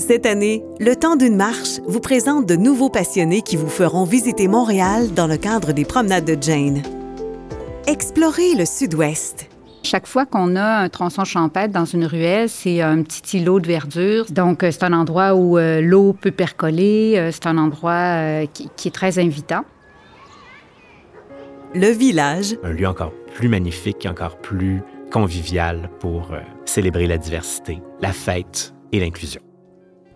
Cette année, le temps d'une marche vous présente de nouveaux passionnés qui vous feront visiter Montréal dans le cadre des promenades de Jane. Explorez le sud-ouest. Chaque fois qu'on a un tronçon champêtre dans une ruelle, c'est un petit îlot de verdure. Donc, euh, c'est un endroit où euh, l'eau peut percoler. Euh, c'est un endroit qui, qui est très invitant. Le village, Un lieu encore plus magnifique, encore plus convivial pour euh, célébrer la diversité, la fête et l'inclusion.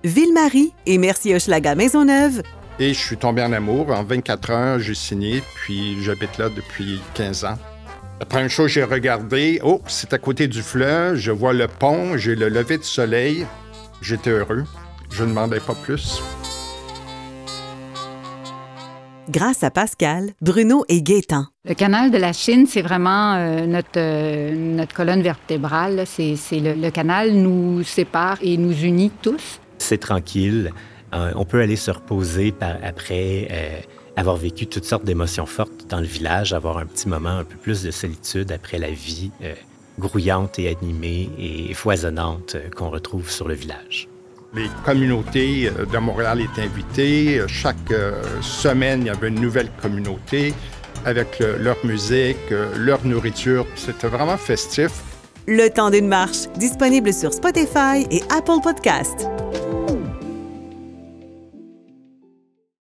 Ville-Marie et Mercier-Hochelaga Maisonneuve, Et je suis tombé en amour. En 24 heures, j'ai signé, puis j'habite là depuis 15 ans. La première chose que j'ai regardé, oh, c'est à côté du fleuve, je vois le pont, j'ai le lever de soleil. J'étais heureux. Je ne demandais pas plus. grâce à Pascal, Bruno et Gaétan. Le canal de la Chine, c'est vraiment euh, notre, euh, notre colonne vertébrale. C'est, c'est le, le canal nous sépare et nous unit tous. C'est tranquille. Euh, on peut aller se reposer par après euh, avoir vécu toutes sortes d'émotions fortes dans le village, avoir un petit moment un peu plus de solitude après la vie euh, grouillante et animée et foisonnante qu'on retrouve sur le village. Les communautés de Montréal étaient invitées. Chaque semaine, il y avait une nouvelle communauté avec le- leur musique, leur nourriture. C'était vraiment festif. Le temps d'une marche, disponible sur Spotify et Apple Podcasts.